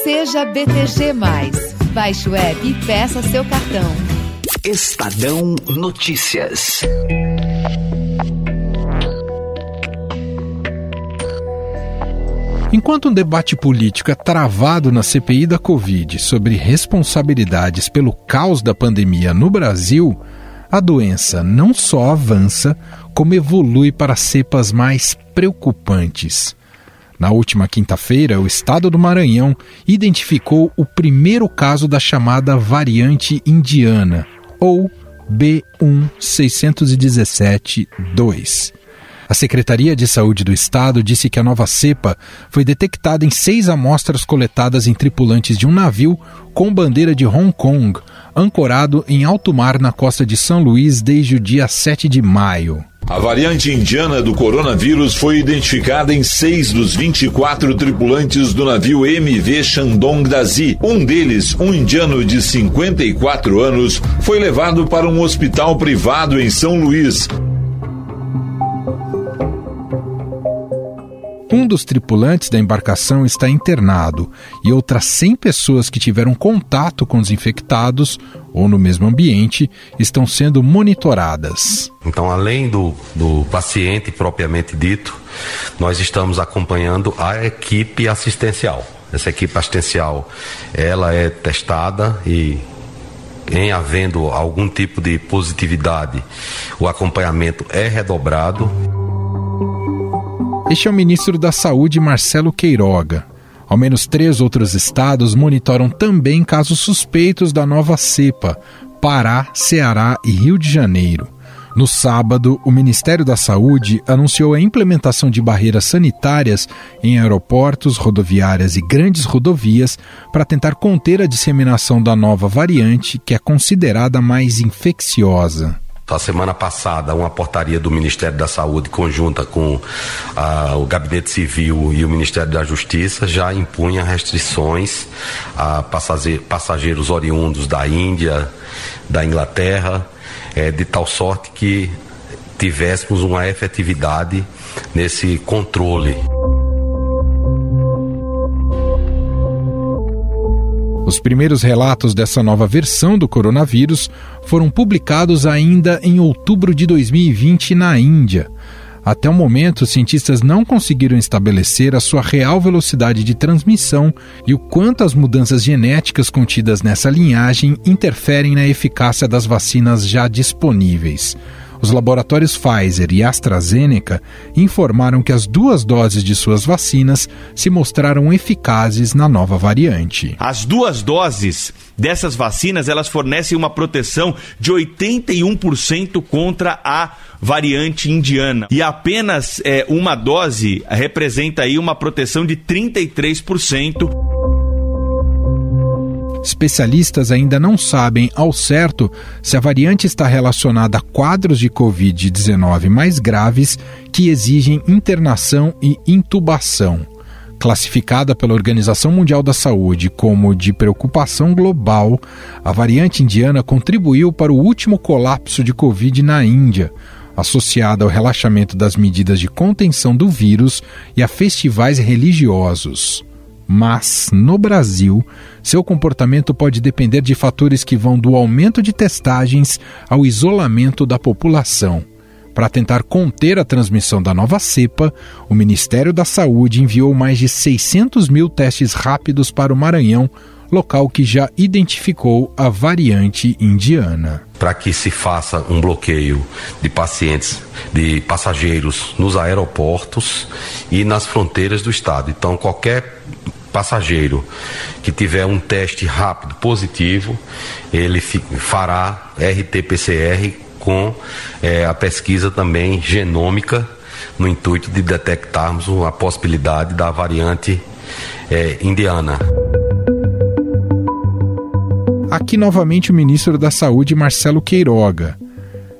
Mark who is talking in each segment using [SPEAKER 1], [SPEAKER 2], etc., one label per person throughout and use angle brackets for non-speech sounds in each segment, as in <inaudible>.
[SPEAKER 1] Seja BTG. Baixe o app e peça seu cartão.
[SPEAKER 2] Estadão Notícias.
[SPEAKER 3] Enquanto um debate político é travado na CPI da Covid sobre responsabilidades pelo caos da pandemia no Brasil, a doença não só avança, como evolui para cepas mais preocupantes. Na última quinta-feira, o estado do Maranhão identificou o primeiro caso da chamada variante indiana, ou B16172. A Secretaria de Saúde do Estado disse que a nova cepa foi detectada em seis amostras coletadas em tripulantes de um navio com bandeira de Hong Kong, ancorado em alto mar na costa de São Luís desde o dia 7 de maio.
[SPEAKER 4] A variante indiana do coronavírus foi identificada em seis dos 24 tripulantes do navio MV Shandong Dazi. Um deles, um indiano de 54 anos, foi levado para um hospital privado em São Luís.
[SPEAKER 3] Um dos tripulantes da embarcação está internado e outras 100 pessoas que tiveram contato com os infectados ou no mesmo ambiente estão sendo monitoradas.
[SPEAKER 5] Então, além do, do paciente propriamente dito, nós estamos acompanhando a equipe assistencial. Essa equipe assistencial, ela é testada e em havendo algum tipo de positividade, o acompanhamento é redobrado.
[SPEAKER 3] Este é o ministro da Saúde, Marcelo Queiroga. Ao menos três outros estados monitoram também casos suspeitos da nova cepa: Pará, Ceará e Rio de Janeiro. No sábado, o Ministério da Saúde anunciou a implementação de barreiras sanitárias em aeroportos, rodoviárias e grandes rodovias para tentar conter a disseminação da nova variante, que é considerada mais infecciosa.
[SPEAKER 5] A semana passada, uma portaria do Ministério da Saúde, conjunta com ah, o Gabinete Civil e o Ministério da Justiça, já impunha restrições a passageiros oriundos da Índia, da Inglaterra, eh, de tal sorte que tivéssemos uma efetividade nesse controle.
[SPEAKER 3] Os primeiros relatos dessa nova versão do coronavírus foram publicados ainda em outubro de 2020 na Índia. Até o momento, cientistas não conseguiram estabelecer a sua real velocidade de transmissão e o quanto as mudanças genéticas contidas nessa linhagem interferem na eficácia das vacinas já disponíveis. Os laboratórios Pfizer e AstraZeneca informaram que as duas doses de suas vacinas se mostraram eficazes na nova variante.
[SPEAKER 6] As duas doses dessas vacinas, elas fornecem uma proteção de 81% contra a variante indiana. E apenas é, uma dose representa aí uma proteção de 33%.
[SPEAKER 3] Especialistas ainda não sabem ao certo se a variante está relacionada a quadros de Covid-19 mais graves que exigem internação e intubação. Classificada pela Organização Mundial da Saúde como de preocupação global, a variante indiana contribuiu para o último colapso de Covid na Índia, associada ao relaxamento das medidas de contenção do vírus e a festivais religiosos. Mas, no Brasil, seu comportamento pode depender de fatores que vão do aumento de testagens ao isolamento da população. Para tentar conter a transmissão da nova cepa, o Ministério da Saúde enviou mais de 600 mil testes rápidos para o Maranhão, local que já identificou a variante indiana.
[SPEAKER 5] Para que se faça um bloqueio de pacientes, de passageiros nos aeroportos e nas fronteiras do estado. Então, qualquer passageiro que tiver um teste rápido positivo, ele fará RT-PCR com é, a pesquisa também genômica no intuito de detectarmos a possibilidade da variante é, indiana.
[SPEAKER 3] Aqui novamente o ministro da Saúde, Marcelo Queiroga.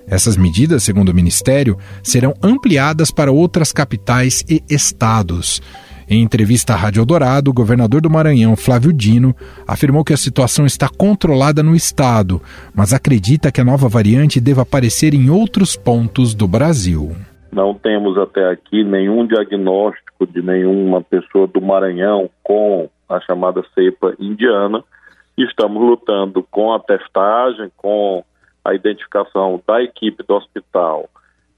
[SPEAKER 3] Essas medidas, segundo o Ministério, serão ampliadas para outras capitais e estados. Em entrevista à Rádio Dourado, o governador do Maranhão, Flávio Dino, afirmou que a situação está controlada no estado, mas acredita que a nova variante deva aparecer em outros pontos do Brasil.
[SPEAKER 7] Não temos até aqui nenhum diagnóstico de nenhuma pessoa do Maranhão com a chamada cepa indiana. Estamos lutando com a testagem, com a identificação da equipe do hospital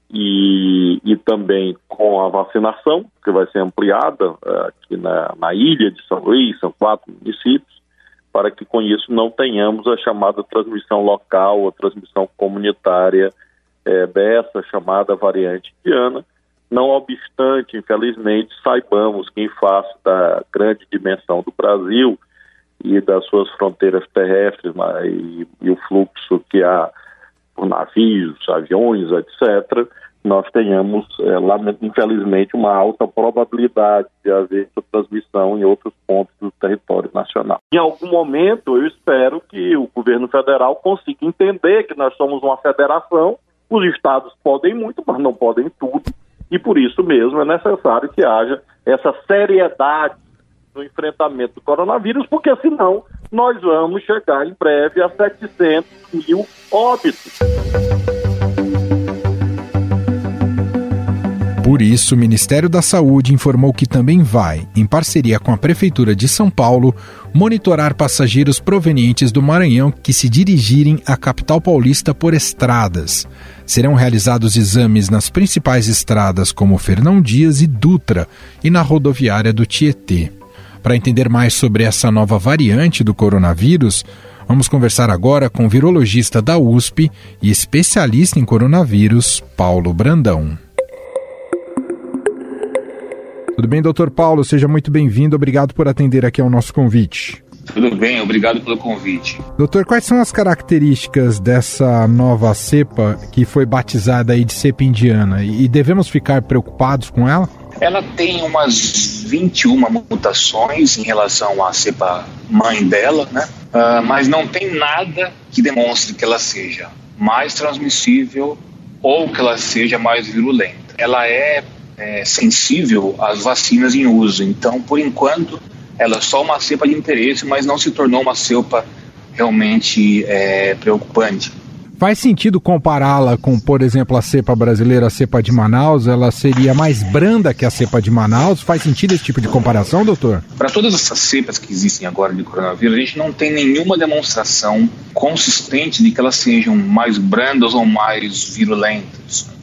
[SPEAKER 7] e, e também com a vacinação, que vai ser ampliada uh, aqui na, na ilha de São Luís, são quatro municípios, para que com isso não tenhamos a chamada transmissão local, a transmissão comunitária é, dessa chamada variante indiana. Não obstante, infelizmente, saibamos que em face da grande dimensão do Brasil e das suas fronteiras terrestres e, e o fluxo que há por navios, aviões, etc., nós tenhamos, é, infelizmente, uma alta probabilidade de haver essa transmissão em outros pontos do território nacional. Em algum momento, eu espero que o governo federal consiga entender que nós somos uma federação, os estados podem muito, mas não podem tudo, e por isso mesmo é necessário que haja essa seriedade no enfrentamento do coronavírus, porque senão nós vamos chegar em breve a 700 mil óbitos.
[SPEAKER 3] Por isso, o Ministério da Saúde informou que também vai, em parceria com a Prefeitura de São Paulo, monitorar passageiros provenientes do Maranhão que se dirigirem à capital paulista por estradas. Serão realizados exames nas principais estradas como Fernão Dias e Dutra e na rodoviária do Tietê. Para entender mais sobre essa nova variante do coronavírus, vamos conversar agora com o virologista da USP e especialista em coronavírus, Paulo Brandão. Tudo bem, doutor Paulo? Seja muito bem-vindo. Obrigado por atender aqui ao nosso convite.
[SPEAKER 8] Tudo bem, obrigado pelo convite.
[SPEAKER 3] Doutor, quais são as características dessa nova cepa que foi batizada aí de cepa indiana? E devemos ficar preocupados com ela?
[SPEAKER 8] Ela tem umas 21 mutações em relação à cepa mãe dela, né? Uh, mas não tem nada que demonstre que ela seja mais transmissível ou que ela seja mais virulenta. Ela é é, sensível às vacinas em uso. Então, por enquanto, ela é só uma cepa de interesse, mas não se tornou uma cepa realmente é, preocupante.
[SPEAKER 3] Faz sentido compará-la com, por exemplo, a cepa brasileira, a cepa de Manaus? Ela seria mais branda que a cepa de Manaus? Faz sentido esse tipo de comparação, doutor?
[SPEAKER 8] Para todas essas cepas que existem agora de coronavírus, a gente não tem nenhuma demonstração consistente de que elas sejam mais brandas ou mais virulentas.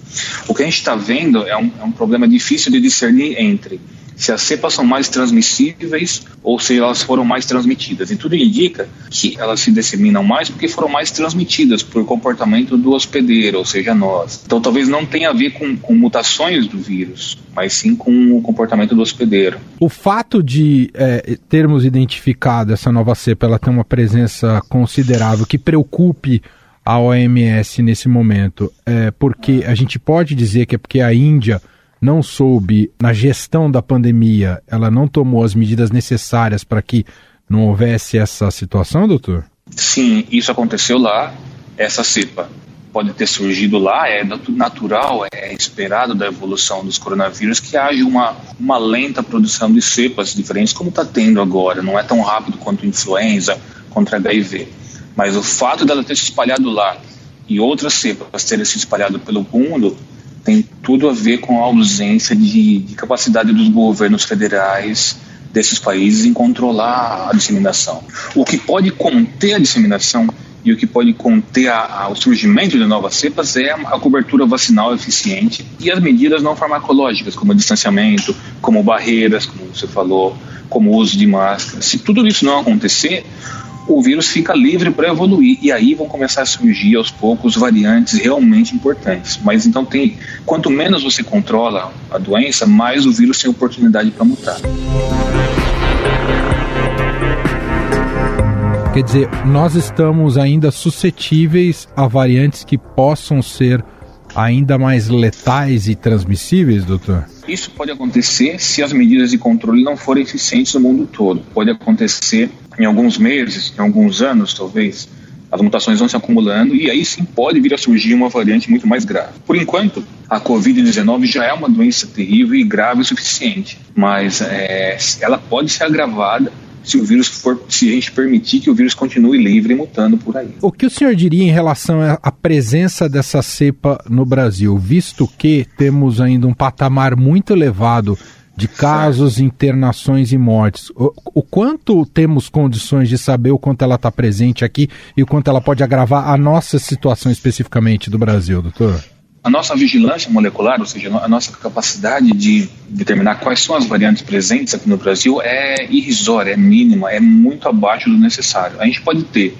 [SPEAKER 8] O que a gente está vendo é um, é um problema difícil de discernir entre se as cepas são mais transmissíveis ou se elas foram mais transmitidas. E tudo indica que elas se disseminam mais porque foram mais transmitidas por comportamento do hospedeiro, ou seja, nós. Então talvez não tenha a ver com, com mutações do vírus, mas sim com o comportamento do hospedeiro.
[SPEAKER 3] O fato de é, termos identificado essa nova cepa, ela tem uma presença considerável que preocupe a OMS nesse momento? É porque a gente pode dizer que é porque a Índia não soube, na gestão da pandemia, ela não tomou as medidas necessárias para que não houvesse essa situação, doutor?
[SPEAKER 8] Sim, isso aconteceu lá. Essa cepa pode ter surgido lá, é natural, é esperado da evolução dos coronavírus que haja uma, uma lenta produção de cepas diferentes, como está tendo agora. Não é tão rápido quanto influenza, contra HIV. Mas o fato dela ter se espalhado lá e outras cepas terem se espalhado pelo mundo tem tudo a ver com a ausência de, de capacidade dos governos federais desses países em controlar a disseminação. O que pode conter a disseminação e o que pode conter a, a, o surgimento de novas cepas é a, cobertura vacinal eficiente e as medidas não farmacológicas, como distanciamento, como barreiras, como você falou, como uso de máscara. Se tudo isso não acontecer, o vírus fica livre para evoluir e aí vão começar a surgir aos poucos variantes realmente importantes. Mas então tem, quanto menos você controla a doença, mais o vírus tem oportunidade para mutar.
[SPEAKER 3] Quer dizer, nós estamos ainda suscetíveis a variantes que possam ser ainda mais letais e transmissíveis, doutor?
[SPEAKER 8] Isso pode acontecer se as medidas de controle não forem eficientes no mundo todo. Pode acontecer em alguns meses, em alguns anos, talvez. As mutações vão se acumulando e aí sim pode vir a surgir uma variante muito mais grave. Por enquanto, a Covid-19 já é uma doença terrível e grave o suficiente, mas é, ela pode ser agravada se o vírus for, se a gente permitir que o vírus continue livre e mutando por aí.
[SPEAKER 3] O que o senhor diria em relação à presença dessa cepa no Brasil, visto que temos ainda um patamar muito elevado de casos, internações e mortes. O, o, quanto temos condições de saber o quanto ela está presente aqui e o quanto ela pode agravar a nossa situação especificamente do Brasil, doutor?
[SPEAKER 8] A nossa vigilância molecular, ou seja, a nossa capacidade de determinar quais são as variantes presentes aqui no Brasil é irrisória, é mínima, é muito abaixo do necessário. A gente pode ter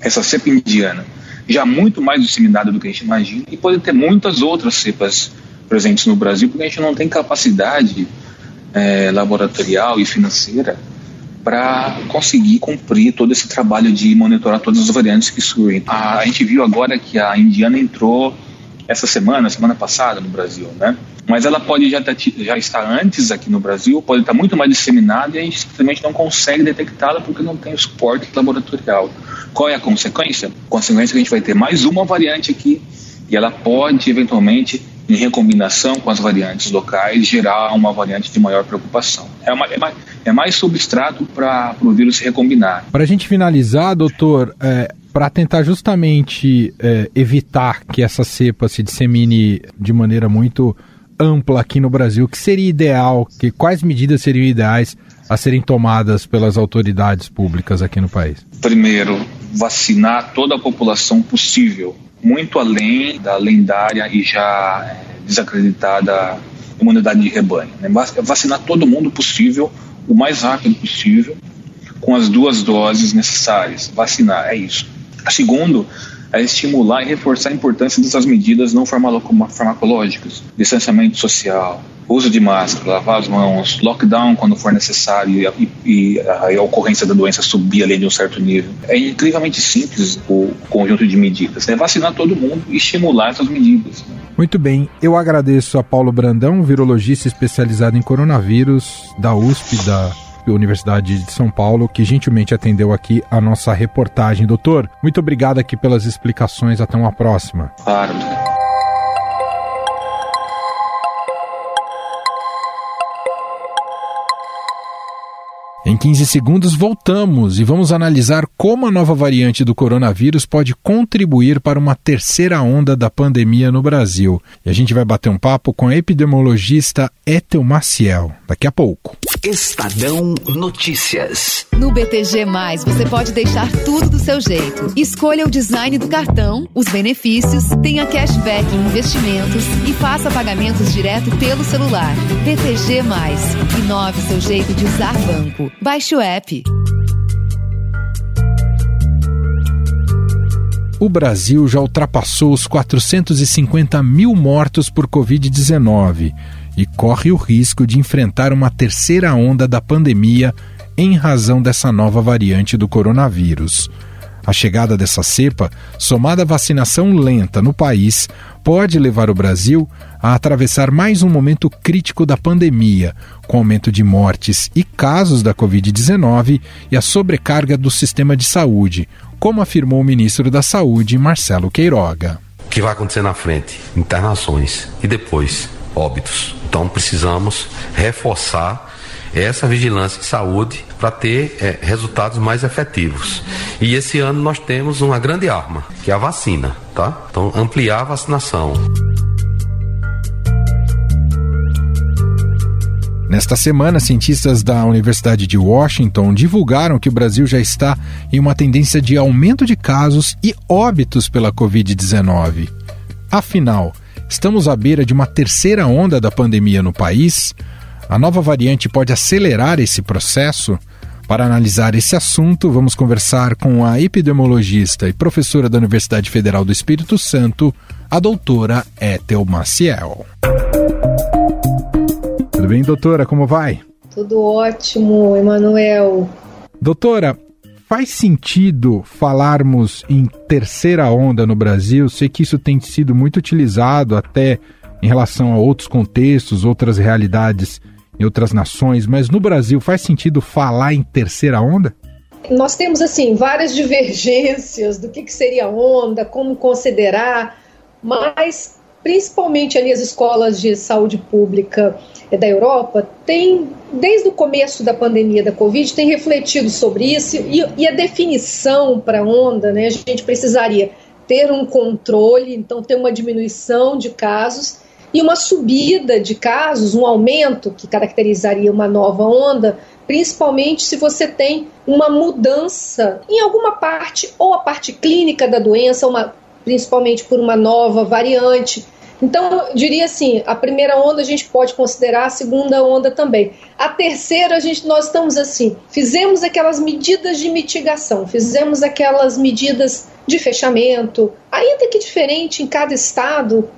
[SPEAKER 8] essa cepa indiana já muito mais disseminada do que a gente imagina e pode ter muitas outras cepas presentes no Brasil, porque a gente não tem capacidade é, laboratorial e financeira para conseguir cumprir todo esse trabalho de monitorar todas as variantes que surgem. A, a gente viu agora que a indiana entrou essa semana, semana passada no Brasil, né? Mas ela pode já, tá, já estar antes aqui no Brasil, pode estar muito mais disseminada e a gente simplesmente não consegue detectá-la porque não tem o suporte laboratorial. Qual é a consequência? A consequência é que a gente vai ter mais uma variante aqui e ela pode eventualmente em recombinação com as variantes locais, gerar uma variante de maior preocupação. É, uma, é, mais, é mais substrato para o vírus se recombinar.
[SPEAKER 3] Para a gente finalizar, doutor, é, para tentar justamente é, evitar que essa cepa se dissemine de maneira muito ampla aqui no Brasil, que seria ideal, que quais medidas seriam ideais a serem tomadas pelas autoridades públicas aqui no país?
[SPEAKER 8] Primeiro, vacinar toda a população possível, muito além da lendária e já é, desacreditada imunidade de rebanho. Né? Vacinar todo mundo possível, o mais rápido possível, com as duas doses necessárias. Vacinar, é isso. Segundo, é estimular e reforçar a importância dessas medidas não farmacológicas, distanciamento social, uso de máscara, lavar as mãos, lockdown quando for necessário e, e a, a, ocorrência da doença subir além de um certo nível. É incrivelmente simples o conjunto de medidas. É vacinar todo mundo e estimular essas medidas.
[SPEAKER 3] Muito bem, eu agradeço a Paulo Brandão, virologista especializado em coronavírus da USP, da Universidade de São Paulo, que gentilmente atendeu aqui a nossa reportagem. Doutor, muito obrigado aqui pelas explicações. Até uma próxima.
[SPEAKER 8] Claro.
[SPEAKER 3] Em 15 segundos voltamos e vamos analisar como a nova variante do coronavírus pode contribuir para uma terceira onda da pandemia no Brasil. E a gente vai bater um papo com a epidemiologista Ethel Maciel daqui a pouco.
[SPEAKER 2] Estadão Notícias.
[SPEAKER 1] No BTG, você pode deixar tudo do seu jeito. Escolha o design do cartão, os benefícios, tenha cashback em investimentos e faça pagamentos direto pelo celular. BTG, inove seu jeito de usar banco. Baixe o app.
[SPEAKER 3] O Brasil já ultrapassou os 450 mil mortos por Covid-19 e corre o risco de enfrentar uma terceira onda da pandemia em razão dessa nova variante do coronavírus. A chegada dessa cepa, somada à vacinação lenta no país, pode levar o Brasil a atravessar mais um momento crítico da pandemia, com aumento de mortes e casos da Covid-19 e a sobrecarga do sistema de saúde, como afirmou o ministro da Saúde, Marcelo Queiroga.
[SPEAKER 5] O que vai acontecer na frente? Internações e depois óbitos. Então precisamos reforçar essa vigilância de saúde para ter é, resultados mais efetivos. E esse ano nós temos uma grande arma, que é a vacina, tá? Então ampliar a vacinação.
[SPEAKER 3] Nesta semana, cientistas da Universidade de Washington divulgaram que o Brasil já está em uma tendência de aumento de casos e óbitos pela Covid-19. Afinal, estamos à beira de uma terceira onda da pandemia no país? A nova variante pode acelerar esse processo? Para analisar esse assunto, vamos conversar com a epidemiologista e professora da Universidade Federal do Espírito Santo, a doutora Ethel Maciel. Tudo bem, doutora? Como vai?
[SPEAKER 9] Tudo ótimo, Emanuel.
[SPEAKER 3] Doutora, faz sentido falarmos em terceira onda no Brasil? Sei que isso tem sido muito utilizado até em relação a outros contextos, outras realidades em outras nações, mas no Brasil faz sentido falar em terceira onda?
[SPEAKER 9] Nós temos assim várias <laughs> divergências do que, que seria onda, como considerar, mas principalmente ali as escolas de saúde pública da Europa têm, desde o começo da pandemia da Covid, têm refletido sobre isso e, e a definição para onda, né? A gente precisaria ter um controle, então ter uma diminuição de casos e uma subida de casos, um aumento que caracterizaria uma nova onda, principalmente se você tem uma mudança em alguma parte, ou a parte clínica da doença, uma, principalmente por uma nova variante. Então, diria assim, a primeira onda a gente pode considerar, a segunda onda também. A terceira, a gente, nós estamos assim, fizemos aquelas medidas de mitigação, fizemos aquelas medidas de fechamento, ainda que diferente em cada estado,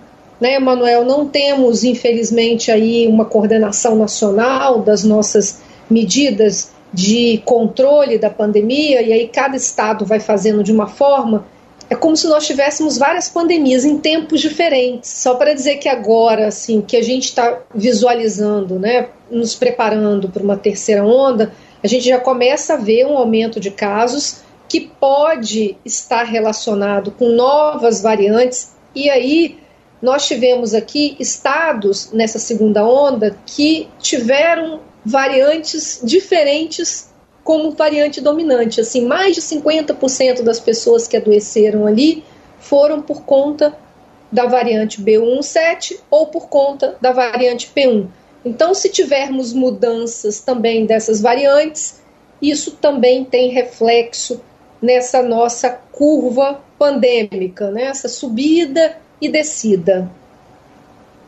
[SPEAKER 9] né, Manuel? Não temos, infelizmente, aí uma coordenação nacional das nossas medidas de controle da pandemia, e aí cada estado vai fazendo de uma forma é como se nós tivéssemos várias pandemias em tempos diferentes. Só para dizer que agora, assim, que a gente está visualizando, né, nos preparando para uma terceira onda, a gente já começa a ver um aumento de casos que pode estar relacionado com novas variantes. E aí nós tivemos aqui estados nessa segunda onda que tiveram variantes diferentes como variante dominante. Assim, mais de 50% das pessoas que adoeceram ali foram por conta da variante B17 ou por conta da variante P1. Então, se tivermos mudanças também dessas variantes, isso também tem reflexo nessa nossa curva pandêmica, né? essa subida e descida.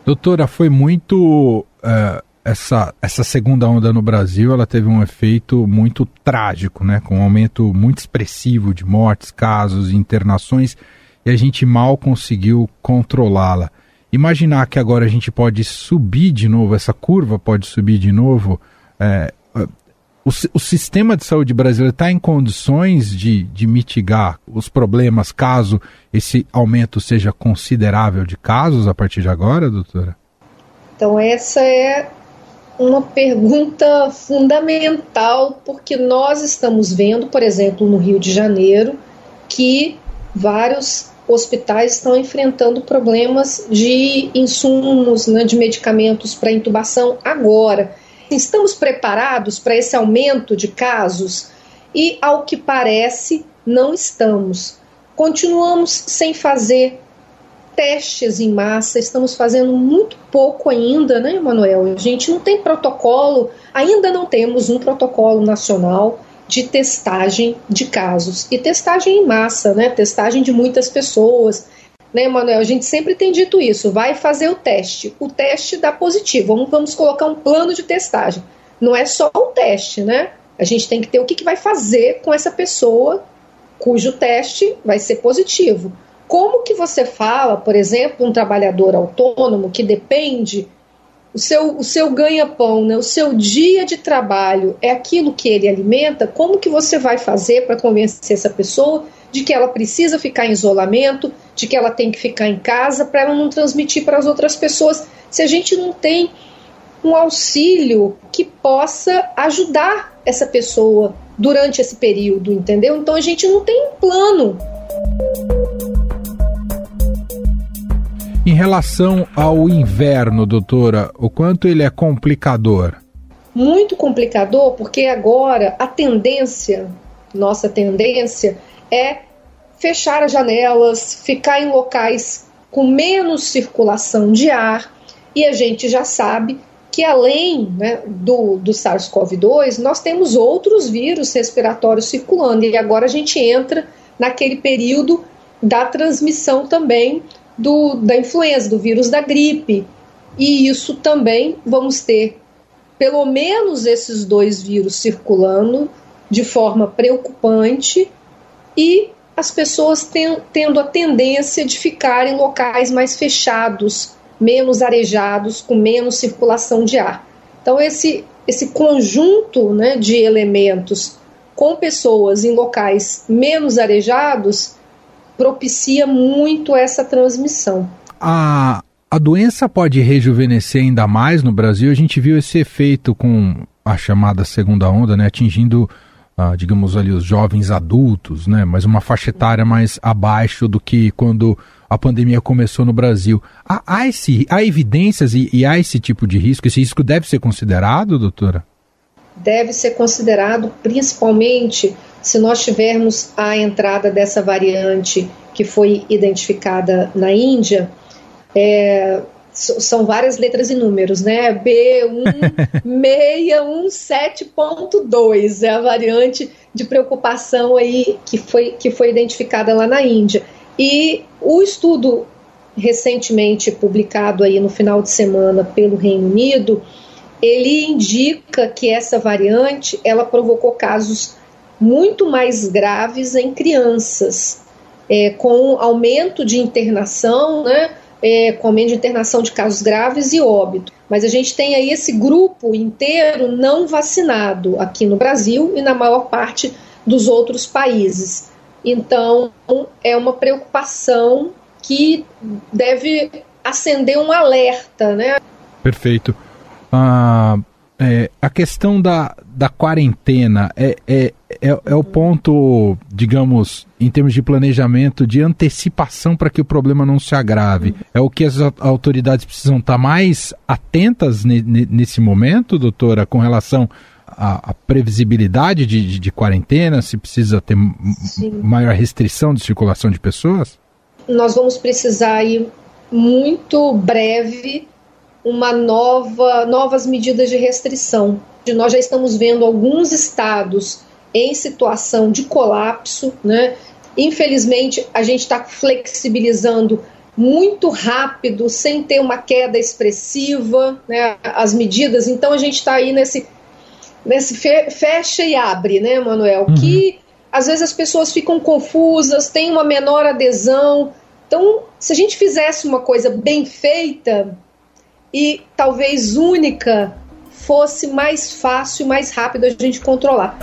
[SPEAKER 3] Doutora, foi muito uh, essa, essa segunda onda no Brasil ela teve um efeito muito trágico, né? com um aumento muito expressivo de mortes, casos, internações, e a gente mal conseguiu controlá-la. Imaginar que agora a gente pode subir de novo, essa curva pode subir de novo, é, o, o, sistema de saúde brasileiro está em condições de, de mitigar os problemas caso esse aumento seja considerável de casos a partir de agora, doutora?
[SPEAKER 9] Então, essa é uma pergunta fundamental, porque nós estamos vendo, por exemplo, no Rio de Janeiro, que vários hospitais estão enfrentando problemas de insumos, né, de medicamentos para intubação agora. Estamos preparados para esse aumento de casos? E, ao que parece, não estamos. Continuamos sem fazer testes em massa, estamos fazendo muito pouco ainda, né, Emanuel? A gente não tem protocolo, ainda não temos um protocolo nacional de testagem de casos. E testagem em massa, né? Testagem de muitas pessoas. Né, Emanuel? A gente sempre tem dito isso. Vai fazer o teste. O teste dá positivo. Vamos, vamos colocar um plano de testagem. Não é só o teste, né? A gente tem que ter o que, que vai fazer com essa pessoa cujo teste vai ser positivo. Como que você fala, por exemplo, um trabalhador autônomo que depende o seu, o seu ganha-pão, né, o seu dia de trabalho é aquilo que ele alimenta, como que você vai fazer para convencer essa pessoa de que ela precisa ficar em isolamento, de que ela tem que ficar em casa para ela não transmitir para as outras pessoas, se a gente não tem um auxílio que possa ajudar essa pessoa durante esse período, entendeu? Então a gente não tem um plano.
[SPEAKER 3] Em relação ao inverno, doutora, o quanto ele é complicador?
[SPEAKER 9] Muito complicador, porque agora a tendência, nossa tendência, é fechar as janelas, ficar em locais com menos circulação de ar, e a gente já sabe que além né, do, do SARS-CoV-2, nós temos outros vírus respiratórios circulando, e agora a gente entra naquele período da transmissão também do, da influenza, do vírus da gripe. E isso também vamos ter pelo menos esses dois vírus circulando de forma preocupante e as pessoas ten, tendo a tendência de ficar em locais mais fechados, menos arejados, com menos circulação de ar. Então, esse, esse conjunto né, de elementos com pessoas em locais menos arejados propicia muito essa transmissão.
[SPEAKER 3] A, a doença pode rejuvenescer ainda mais no Brasil. A gente viu esse efeito com a chamada segunda onda, né, atingindo, ah, digamos ali, os jovens adultos, né, mas uma faixa etária mais abaixo do que quando a pandemia começou no Brasil. Há, há, esse, há evidências e, e há esse tipo de risco? Esse risco deve ser considerado, doutora?
[SPEAKER 9] Deve ser considerado principalmente se nós tivermos a entrada dessa variante que foi identificada na Índia, é, são várias letras e números, né? B1617.2 <laughs> é a variante de preocupação aí que foi, que foi identificada lá na Índia. E o estudo recentemente publicado aí no final de semana pelo Reino Unido, ele indica que essa variante ela provocou casos muito mais graves em crianças, é, com aumento de internação, né? é, com aumento de internação de casos graves e óbito. Mas a gente tem aí esse grupo inteiro não vacinado aqui no Brasil e na maior parte dos outros países. Então, é uma preocupação que deve acender um alerta, né?
[SPEAKER 3] Perfeito. Ah, é, a questão da, da quarentena é, é, é, é, o ponto, digamos, em termos de planejamento, de antecipação para que o problema não se agrave. É o que as autoridades precisam estar mais atentas ne, ne, nesse momento, doutora, com relação à, à previsibilidade de, de, de, quarentena, se precisa ter Sim. maior restrição de circulação de pessoas?
[SPEAKER 9] Nós vamos precisar ir muito breve uma nova, novas medidas de restrição. Nós já estamos vendo alguns estados em situação de colapso, né? Infelizmente, a gente está flexibilizando muito rápido, sem ter uma queda expressiva, né? As medidas. Então, a gente está aí nesse, nesse fecha e abre, né, Manuel? Uhum. Que às vezes as pessoas ficam confusas, tem uma menor adesão. Então, se a gente fizesse uma coisa bem feita, e talvez única fosse mais fácil, mais rápido a gente controlar.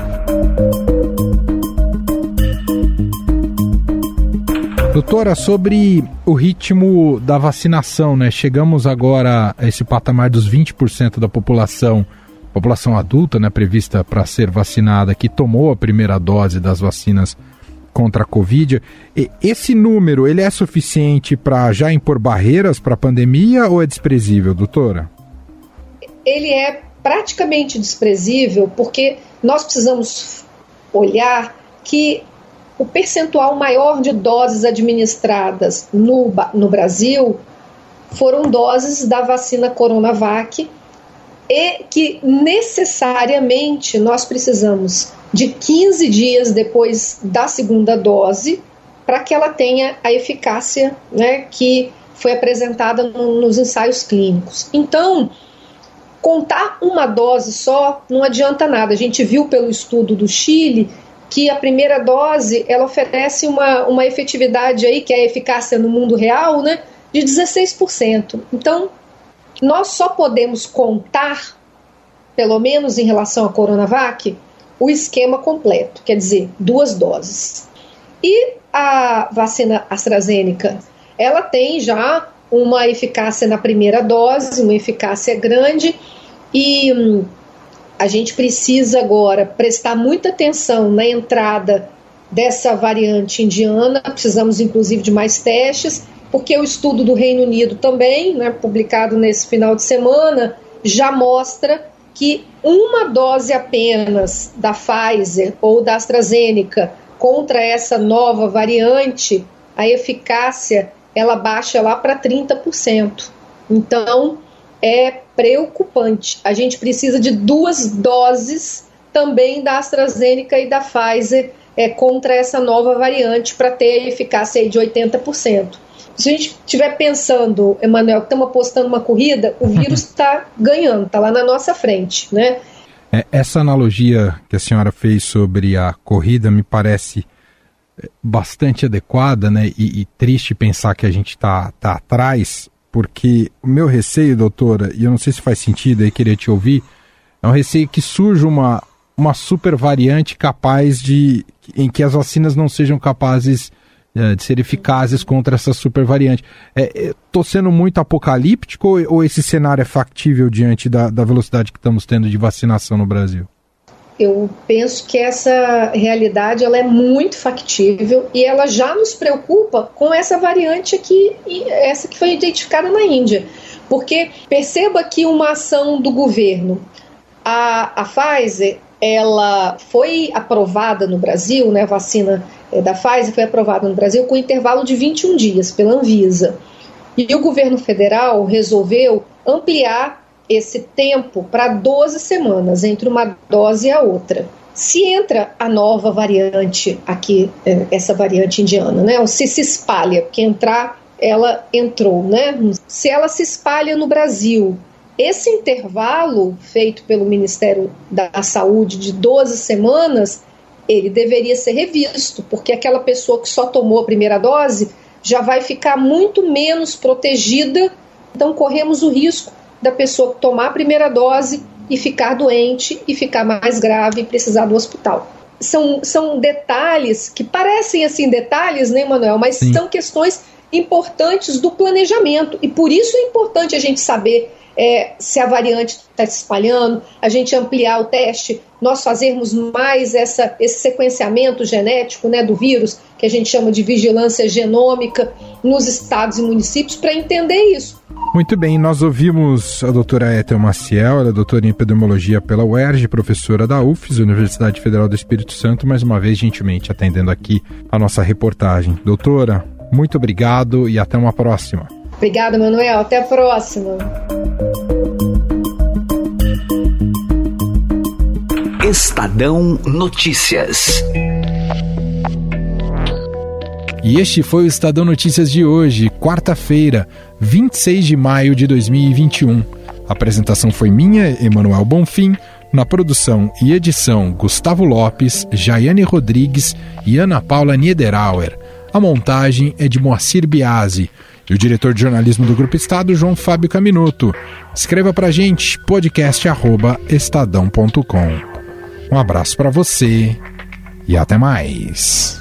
[SPEAKER 3] Doutora, sobre o ritmo da vacinação, né? Chegamos agora a esse patamar dos 20% da população, população adulta, né, prevista para ser vacinada, que tomou a primeira dose das vacinas contra a Covid. Esse número, ele é suficiente para já impor barreiras para a pandemia ou é desprezível, doutora?
[SPEAKER 9] Ele é praticamente desprezível porque nós precisamos olhar que o percentual maior de doses administradas no, no Brasil foram doses da vacina Coronavac e que necessariamente nós precisamos de 15 dias depois da segunda dose para que ela tenha a eficácia né, que foi apresentada no, nos ensaios clínicos. Então, contar uma dose só não adianta nada. A gente viu pelo estudo do Chile que a primeira dose ela oferece uma, uma efetividade aí, que é a eficácia no mundo real, né, de 16%. Então, nós só podemos contar, pelo menos em relação à Coronavac, o esquema completo, quer dizer, duas doses. E a vacina AstraZeneca, ela tem já uma eficácia na primeira dose, uma eficácia grande, e hum, a gente precisa agora prestar muita atenção na entrada dessa variante indiana, precisamos inclusive de mais testes, porque o estudo do Reino Unido também, né, publicado nesse final de semana, já mostra que uma dose apenas da Pfizer ou da AstraZeneca contra essa nova variante, a eficácia ela baixa lá para 30%. Então, é preocupante. A gente precisa de duas doses também da AstraZeneca e da Pfizer é, contra essa nova variante para ter eficácia de 80%. Se a gente estiver pensando, Emanuel, que estamos apostando uma corrida, o vírus está <laughs> ganhando, está lá na nossa frente, né?
[SPEAKER 3] É, essa analogia que a senhora fez sobre a corrida me parece é, bastante adequada, né? E, e triste pensar que a gente está tá atrás, porque o meu receio, doutora, e eu não sei se faz sentido aí querer te ouvir, é um receio que surja uma, uma super variante capaz de. em que as vacinas não sejam capazes é, de ser eficazes contra essa super variante. Estou é, sendo muito apocalíptico ou, ou, esse cenário é factível diante da, da velocidade que estamos tendo de vacinação no Brasil?
[SPEAKER 9] Eu penso que essa realidade ela é muito factível e ela já nos preocupa com essa variante aqui, essa que foi identificada na Índia. Porque perceba que uma ação do governo, a, a Pfizer, ela foi aprovada no Brasil, né, a vacina é, da Pfizer foi aprovada no Brasil com intervalo de 21 dias pela Anvisa. E o governo federal resolveu ampliar esse tempo para 12 semanas entre uma dose e a outra. Se entra a nova variante aqui, é, essa variante indiana, né? Ou se se espalha, porque entrar ela entrou, né? Se ela se espalha no Brasil, esse intervalo feito pelo Ministério da Saúde de 12 semanas, ele deveria ser revisto, porque aquela pessoa que só tomou a primeira dose já vai ficar muito menos protegida. Então, corremos o risco da pessoa tomar a primeira dose e ficar doente e ficar mais grave e precisar do hospital. São, são detalhes que parecem assim detalhes, né, Manuel? Mas Sim. são questões importantes do planejamento e por isso é importante a gente saber é, se a variante está se espalhando, a gente ampliar o teste, nós fazermos mais essa, esse sequenciamento genético né, do vírus, que a gente chama de vigilância genômica, nos estados e municípios, para entender isso.
[SPEAKER 3] Muito bem, nós ouvimos a doutora Ethel Maciel, ela é doutora em epidemiologia pela UERJ, professora da UFES, Universidade Federal do Espírito Santo, mais uma vez gentilmente atendendo aqui a nossa reportagem. Doutora, muito obrigado e até uma próxima.
[SPEAKER 9] Obrigada, Manuel. Até a próxima.
[SPEAKER 2] Estadão Notícias.
[SPEAKER 3] E este foi o Estadão Notícias de hoje, quarta-feira, 26 de maio de 2021. A apresentação foi minha, Emanuel Bonfim. Na produção e edição, Gustavo Lopes, Jaiane Rodrigues e Ana Paula Niederauer. A montagem é de Moacir Biasi. E o diretor de jornalismo do Grupo Estado, João Fábio Caminuto. Escreva pra gente, podcast.estadão.com. Um abraço para você e até mais.